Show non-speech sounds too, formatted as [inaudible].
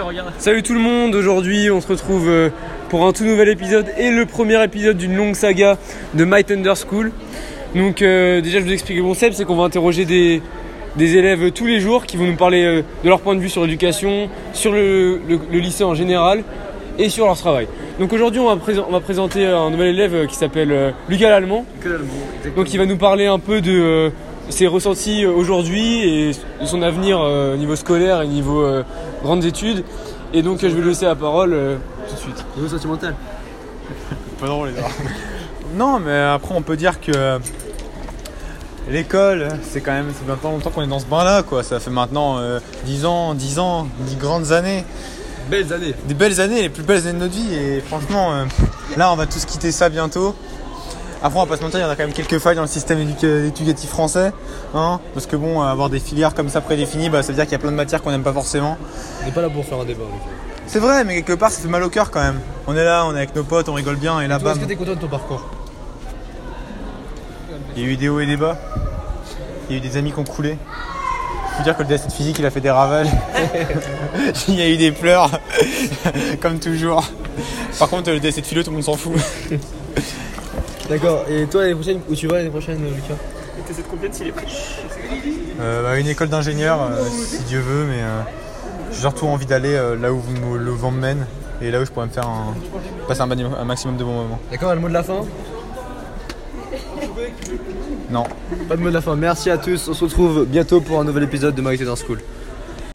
regarde. Salut tout le monde, aujourd'hui on se retrouve euh, pour un tout nouvel épisode et le premier épisode d'une longue saga de My Thunder School. Donc euh, déjà je vous explique le concept, c'est qu'on va interroger des, des élèves tous les jours qui vont nous parler euh, de leur point de vue sur l'éducation, sur le, le- le lycée en général et sur leur travail. Donc aujourd'hui on, va présent- on va présenter un nouvel élève qui s'appelle Lucas Lallemand. L'allemand. Donc il va nous parler un peu de ses ressentis euh, aujourd'hui et de son avenir euh, au niveau scolaire et niveau euh, grandes études. Et donc je vais lui laisser la parole euh, tout de suite. Niveau sentimental. [laughs] Pas drôle les gars. [laughs] non, mais après on peut dire que l'école, c'est quand même, c'est maintenant longtemps qu'on est dans ce bain-là, quoi. Ça fait maintenant euh, 10 ans, 10 ans, 10 grandes années, Belles années. des belles années, les plus belles années de notre vie. Et franchement, euh, là, on va tous quitter ça bientôt. Après, on va pas se mentir, il y en a quand même quelques failles dans le système éduca- éducatif français, hein, parce que bon, avoir des filières comme ça prédéfinies, bah, ça veut dire qu'il y a plein de matières qu'on n'aime pas forcément. On n'est pas là pour faire un débat. C'est vrai, mais quelque part, ça fait mal au cœur quand même. On est là, on est avec nos potes, on rigole bien, et là, Toi, bam, est-ce que t'es content de ton parcours? Il y a eu des hauts et des bas. Il y a eu des amis qui ont coulé. Je peux dire que le de physique, il a fait des ravages. [laughs] Il y a eu des pleurs, [laughs] comme toujours. Par contre, le dessin de philo, tout le monde s'en fout. D'accord. Et toi, l'année prochaine, où tu vas l'année prochaine, Lucas? Euh, bah, une école d'ingénieur, euh, si Dieu veut, mais euh, j'ai surtout envie d'aller euh, là où le vent me mène et là où je pourrais me faire un, passer un, maximum de bons moments. D'accord, le mot de la fin? Non. Pas de mot de la fin. Merci à tous. On se retrouve bientôt pour un nouvel épisode de My School.